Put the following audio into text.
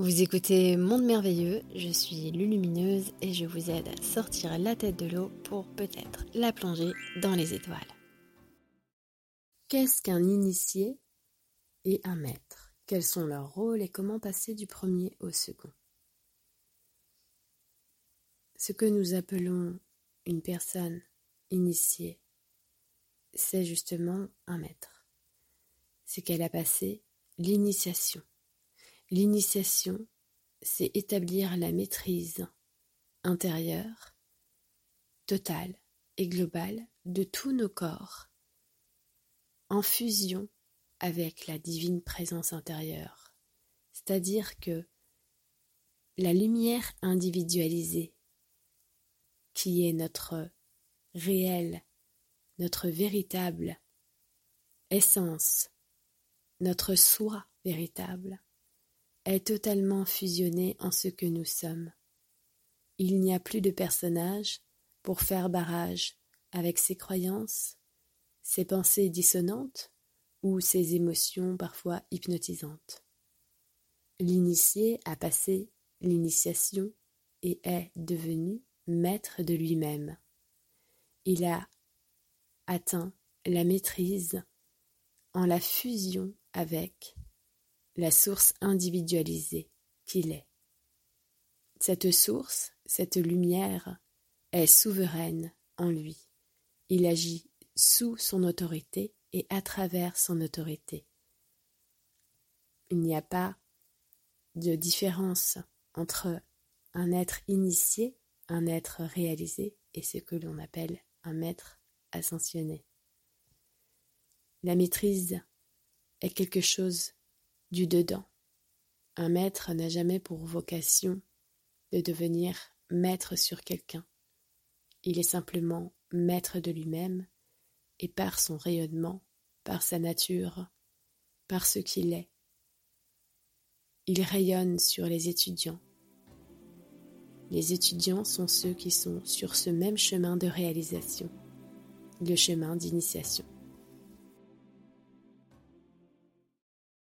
Vous écoutez Monde Merveilleux, je suis Lulumineuse et je vous aide à sortir la tête de l'eau pour peut-être la plonger dans les étoiles. Qu'est-ce qu'un initié et un maître? Quels sont leurs rôles et comment passer du premier au second? Ce que nous appelons une personne initiée, c'est justement un maître. C'est qu'elle a passé l'initiation. L'initiation, c'est établir la maîtrise intérieure, totale et globale de tous nos corps, en fusion avec la divine présence intérieure. C'est-à-dire que la lumière individualisée, qui est notre réelle, notre véritable essence, notre soi véritable, est totalement fusionné en ce que nous sommes. Il n'y a plus de personnage pour faire barrage avec ses croyances, ses pensées dissonantes ou ses émotions parfois hypnotisantes. L'initié a passé l'initiation et est devenu maître de lui-même. Il a atteint la maîtrise en la fusion avec la source individualisée qu'il est. Cette source, cette lumière, est souveraine en lui. Il agit sous son autorité et à travers son autorité. Il n'y a pas de différence entre un être initié, un être réalisé et ce que l'on appelle un maître ascensionné. La maîtrise est quelque chose du dedans. Un maître n'a jamais pour vocation de devenir maître sur quelqu'un. Il est simplement maître de lui-même et par son rayonnement, par sa nature, par ce qu'il est. Il rayonne sur les étudiants. Les étudiants sont ceux qui sont sur ce même chemin de réalisation, le chemin d'initiation.